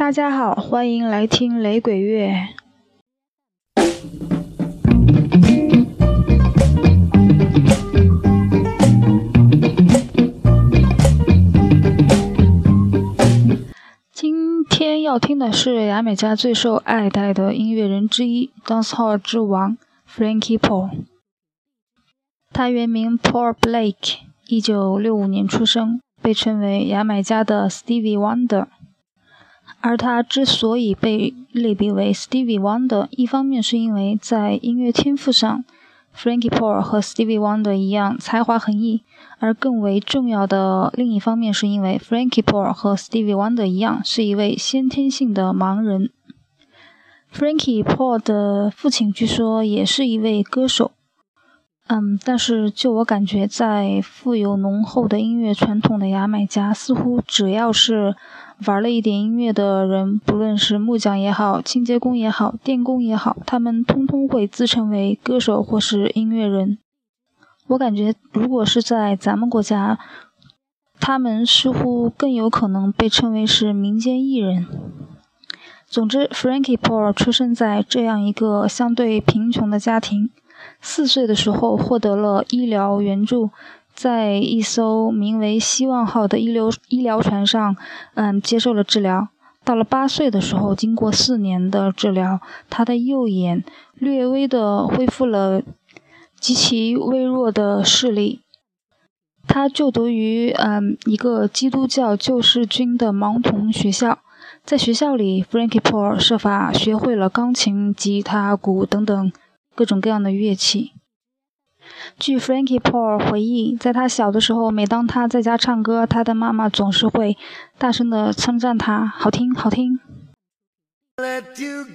大家好，欢迎来听雷鬼乐。今天要听的是牙买加最受爱戴的音乐人之一，dancehall 之王 Frankie Paul。他原名 Paul Blake，一九六五年出生，被称为牙买加的 Stevie Wonder。而他之所以被类比为 Stevie Wonder，一方面是因为在音乐天赋上，Frankie Paul 和 Stevie Wonder 一样才华横溢；而更为重要的另一方面是因为 Frankie Paul 和 Stevie Wonder 一样是一位先天性的盲人。Frankie Paul 的父亲据说也是一位歌手，嗯，但是就我感觉，在富有浓厚的音乐传统的牙买加，似乎只要是玩了一点音乐的人，不论是木匠也好、清洁工也好、电工也好，他们通通会自称为歌手或是音乐人。我感觉，如果是在咱们国家，他们似乎更有可能被称为是民间艺人。总之，Frankie Paul 出生在这样一个相对贫穷的家庭，四岁的时候获得了医疗援助。在一艘名为“希望号”的医疗医疗船上，嗯，接受了治疗。到了八岁的时候，经过四年的治疗，他的右眼略微的恢复了极其微弱的视力。他就读于嗯一个基督教救世军的盲童学校，在学校里，Frankie Paul 设法学会了钢琴、吉他、鼓等等各种各样的乐器。据 Frankie Paul 回忆，在他小的时候，每当他在家唱歌，他的妈妈总是会大声的称赞他：“好听，好听。” till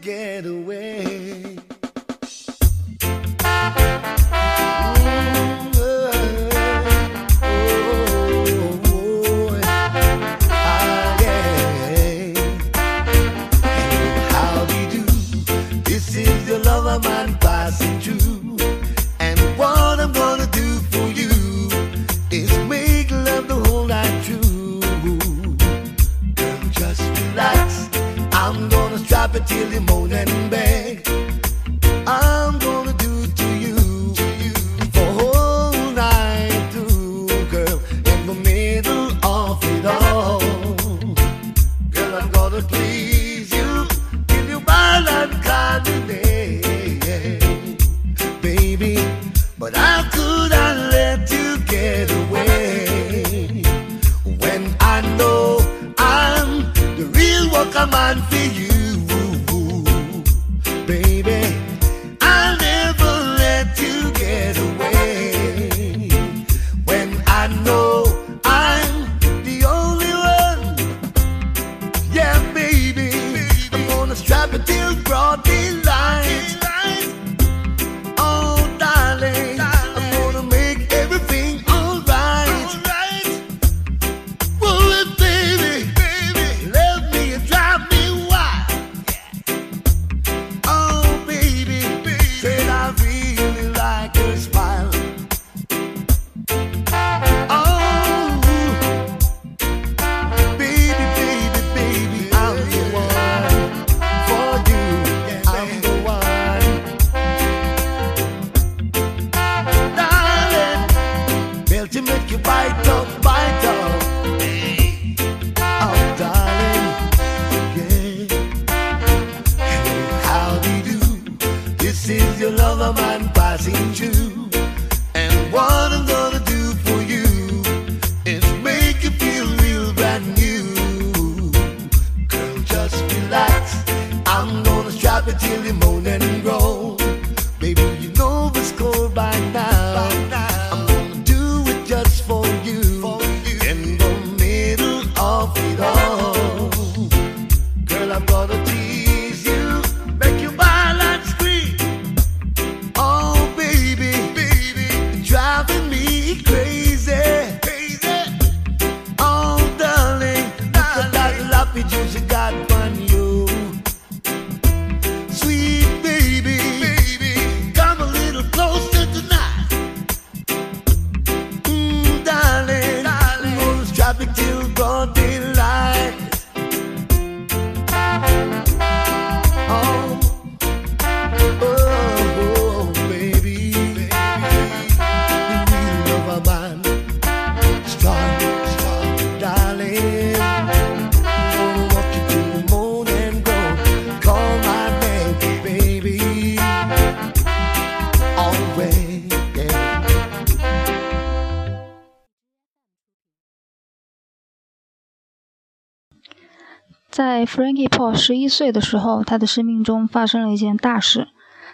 在 Frankie Paul 十一岁的时候，他的生命中发生了一件大事。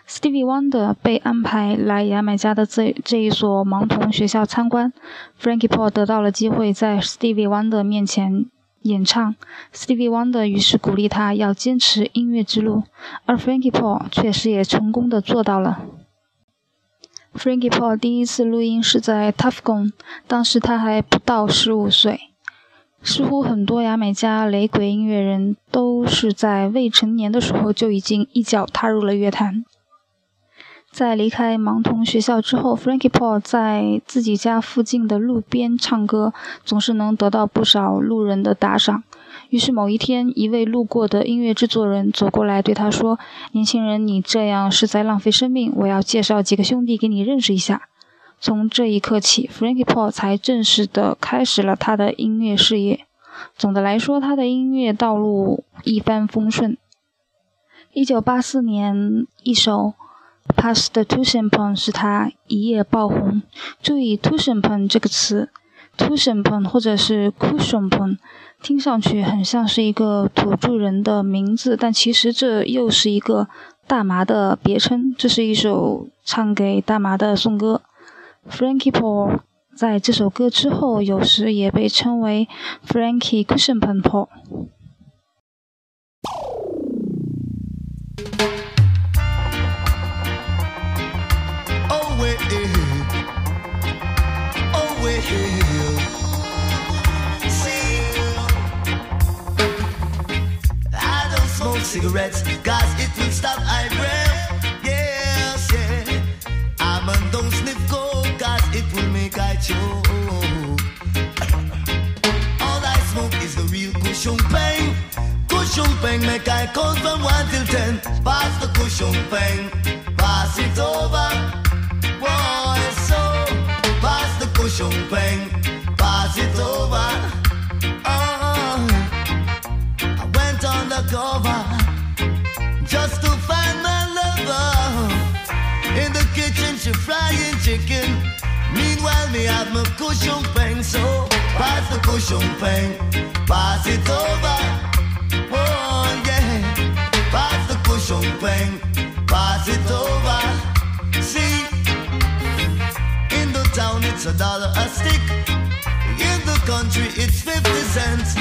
Stevie Wonder 被安排来牙买加的这这一所盲童学校参观，Frankie Paul 得到了机会在 Stevie Wonder 面前演唱。Stevie Wonder 于是鼓励他要坚持音乐之路，而 Frankie Paul 确实也成功的做到了。Frankie Paul 第一次录音是在 Tough Gong，当时他还不到十五岁。似乎很多牙买加雷鬼音乐人都是在未成年的时候就已经一脚踏入了乐坛。在离开盲童学校之后，Frankie Paul 在自己家附近的路边唱歌，总是能得到不少路人的打赏。于是某一天，一位路过的音乐制作人走过来对他说：“年轻人，你这样是在浪费生命。我要介绍几个兄弟给你认识一下。”从这一刻起，Frankie Paul 才正式的开始了他的音乐事业。总的来说，他的音乐道路一帆风顺。1984年，一首。Pass the tuition pen 使他一夜爆红。注意 tuition pen 这个词，tuition pen 或者是 cushion pen，听上去很像是一个土著人的名字，但其实这又是一个大麻的别称。这是一首唱给大麻的颂歌。Frankie Paul 在这首歌之后，有时也被称为 Frankie Cushion Pen Paul。cigarettes, cause it will stop I breath. All I smoke is the real cushion pain. Cushion pain make I count from 1 till 10. Pass the cushion pain, pass it over. Boy, so pass the cushion pain, pass it over. Oh, I went on the cover just to find my lover. In the kitchen, she frying chicken. Meanwhile, me have my cushion pain, so pass the cushion pain, pass it over. Oh yeah, pass the cushion pain, pass it over. See, in the town it's a dollar a stick. In the country it's 50 cents.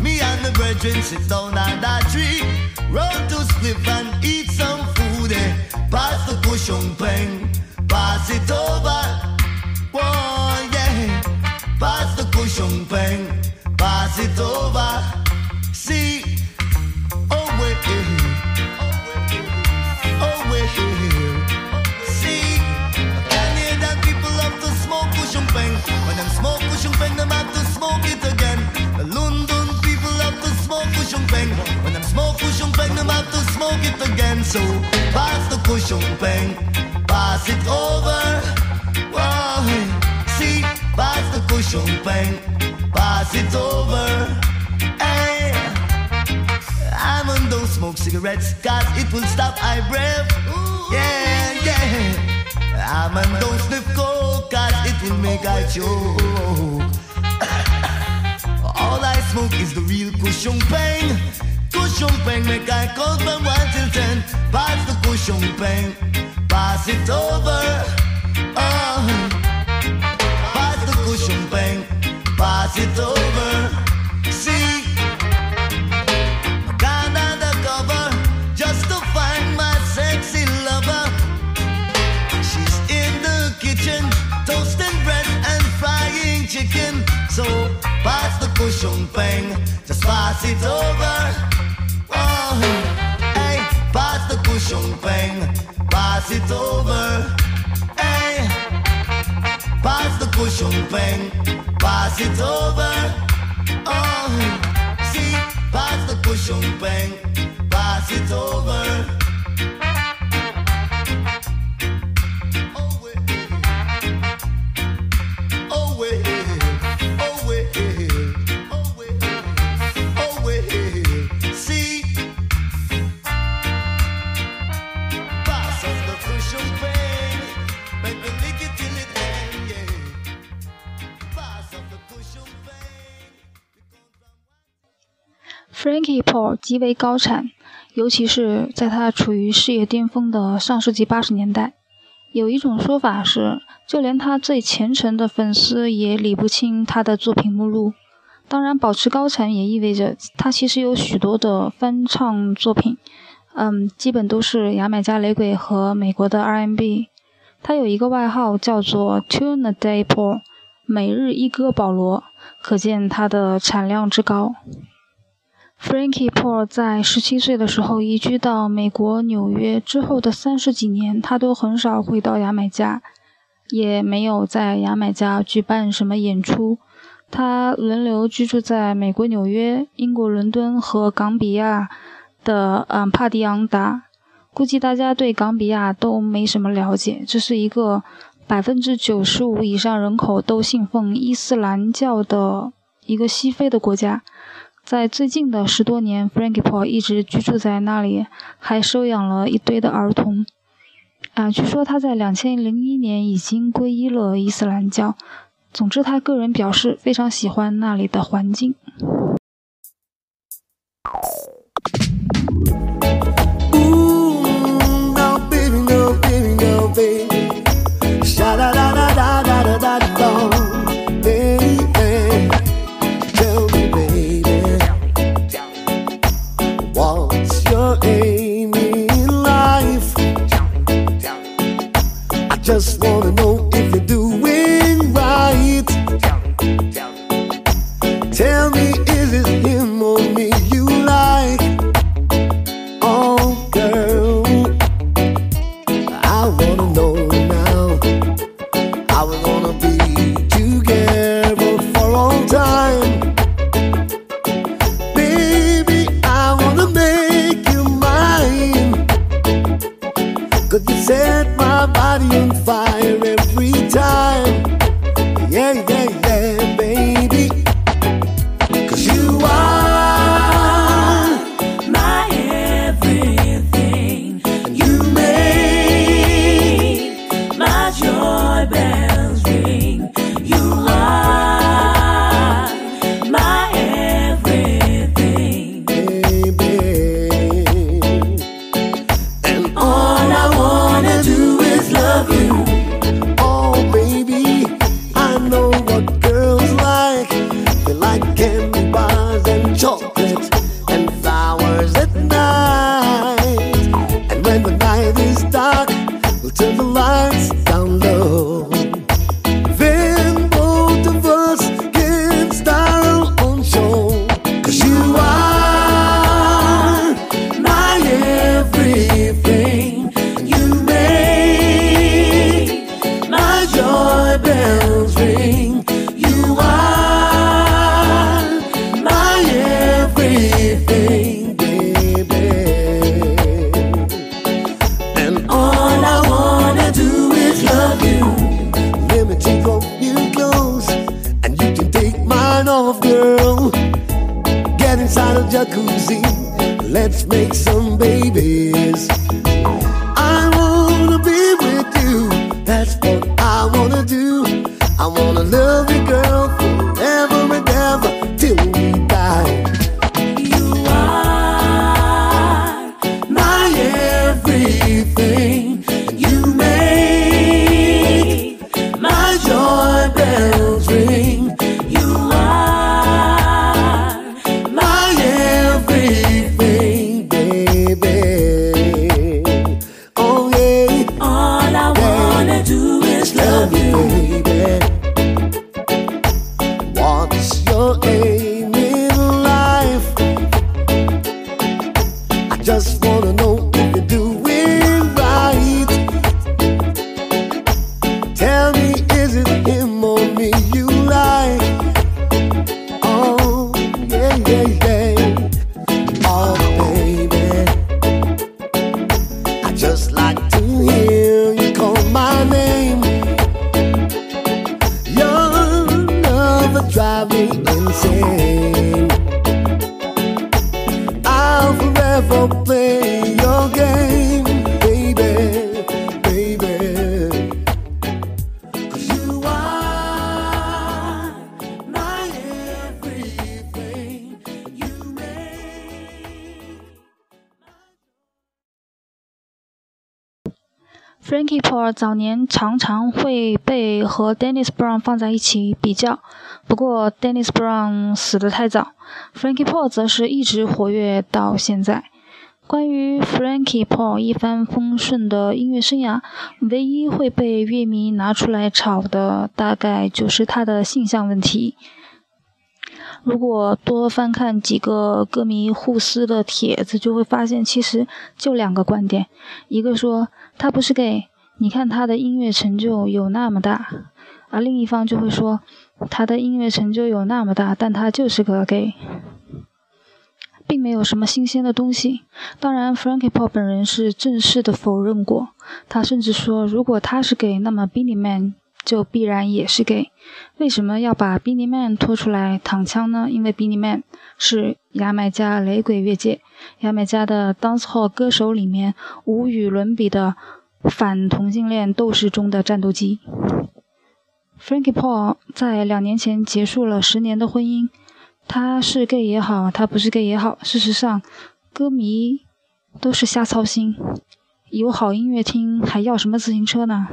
Me and the brethren sit down on that tree. Roll to split and eat some food. Eh? Pass the cushion pain, pass it over. Whoa, yeah. Pass the cushion pain, pass it over. See, oh wait, eh. oh wait. Eh. See, Canadian people love to smoke cushion pain. When them smoke cushion pain, them have to smoke it again. The London people love to smoke cushion pain. When them smoke cushion pain, them have to smoke it again. So pass the cushion pain, pass it over. Whoa, pass cushion pain, pass it over. Hey, I'm on don't smoke cigarettes, cause it will stop I breath. Yeah, yeah. I'm on don't sniff coke, cause it will make I choke. All I smoke is the real cushion pain. Cushion pain make I count from 1 till 10. Pass the cushion pain, pass it over. Oh. So pass the cushion pain, just pass it over. Oh, hey, pass the cushion pain, pass it over. Pass the cushion pain, pass it over. Oh, see, pass the cushion pain, pass it over. Paul 极为高产，尤其是在他处于事业巅峰的上世纪八十年代。有一种说法是，就连他最虔诚的粉丝也理不清他的作品目录。当然，保持高产也意味着他其实有许多的翻唱作品，嗯，基本都是牙买加雷鬼和美国的 R&B。他有一个外号叫做 Tune a Day Paul，每日一歌保罗，可见他的产量之高。Frankie Paul 在十七岁的时候移居到美国纽约，之后的三十几年，他都很少回到牙买加，也没有在牙买加举办什么演出。他轮流居住在美国纽约、英国伦敦和冈比亚的嗯帕迪昂达。估计大家对冈比亚都没什么了解，这是一个百分之九十五以上人口都信奉伊斯兰教的一个西非的国家。在最近的十多年，Frankie Paul 一直居住在那里，还收养了一堆的儿童。啊，据说他在两千零一年已经皈依了伊斯兰教。总之，他个人表示非常喜欢那里的环境。Frankie Paul 早年常常会被和 Dennis Brown 放在一起比较，不过 Dennis Brown 死得太早，Frankie Paul 则是一直活跃到现在。关于 Frankie Paul 一帆风顺的音乐生涯，唯一会被乐迷拿出来炒的，大概就是他的性向问题。如果多翻看几个歌迷互撕的帖子，就会发现其实就两个观点：一个说他不是 gay，你看他的音乐成就有那么大；而另一方就会说他的音乐成就有那么大，但他就是个 gay，并没有什么新鲜的东西。当然，Frankie Paul 本人是正式的否认过，他甚至说如果他是 gay，那么 Billy Man。就必然也是 gay，为什么要把 b i n n y Man 拖出来躺枪呢？因为 b i n n y Man 是牙买加雷鬼乐界、牙买加的 dancehall 歌手里面无与伦比的反同性恋斗士中的战斗机。Frankie Paul 在两年前结束了十年的婚姻，他是 gay 也好，他不是 gay 也好，事实上，歌迷都是瞎操心，有好音乐听还要什么自行车呢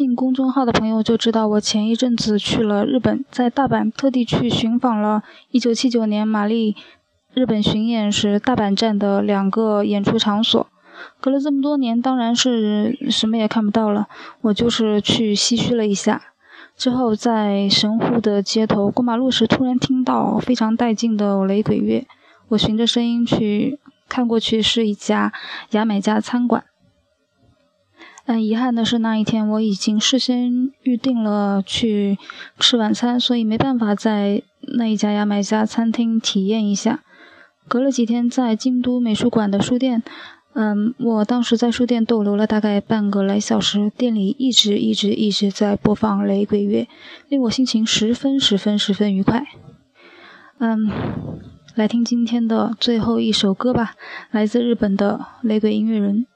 信公众号的朋友就知道，我前一阵子去了日本，在大阪特地去寻访了1979年玛丽日本巡演时大阪站的两个演出场所。隔了这么多年，当然是什么也看不到了。我就是去唏嘘了一下，之后在神户的街头过马路时，突然听到非常带劲的雷鬼乐。我循着声音去看过去，是一家牙买加餐馆。但遗憾的是，那一天我已经事先预定了去吃晚餐，所以没办法在那一家牙买加餐厅体验一下。隔了几天，在京都美术馆的书店，嗯，我当时在书店逗留了大概半个来小时，店里一直一直一直在播放雷鬼乐，令我心情十分十分十分愉快。嗯，来听今天的最后一首歌吧，来自日本的雷鬼音乐人。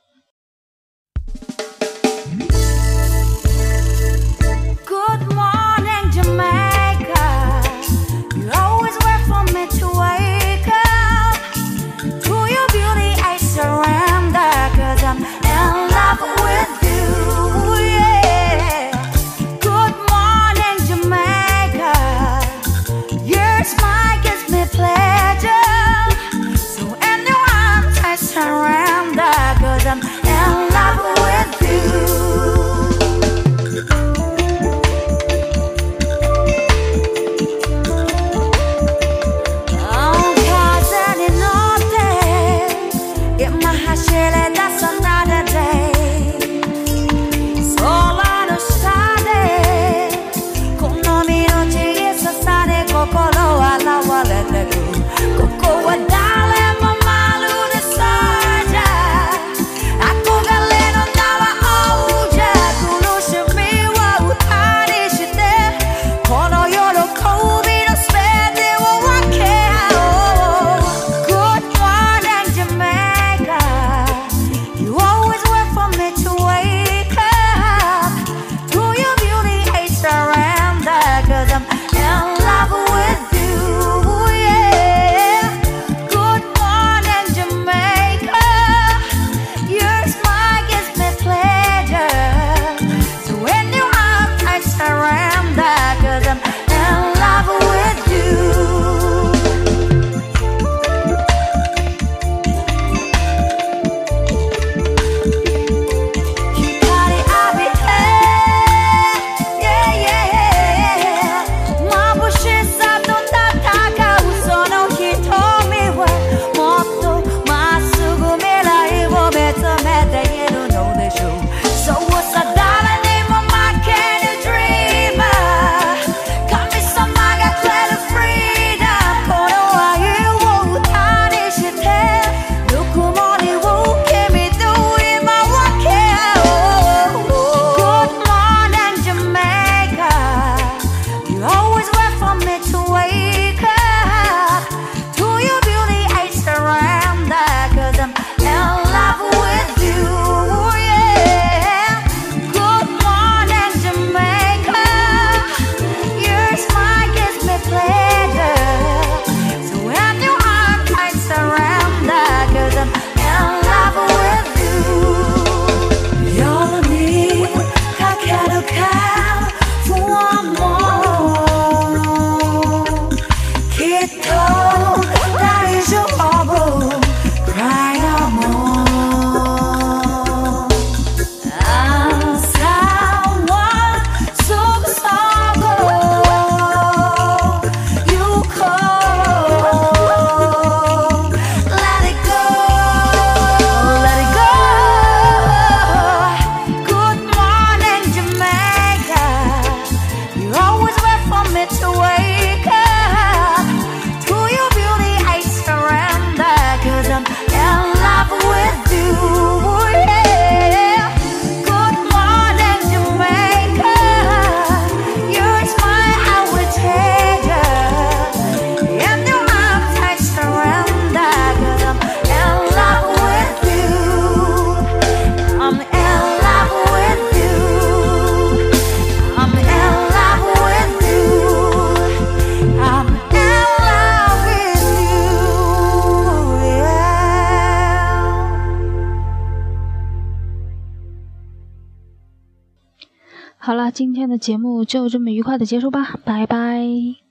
节目就这么愉快的结束吧，拜拜。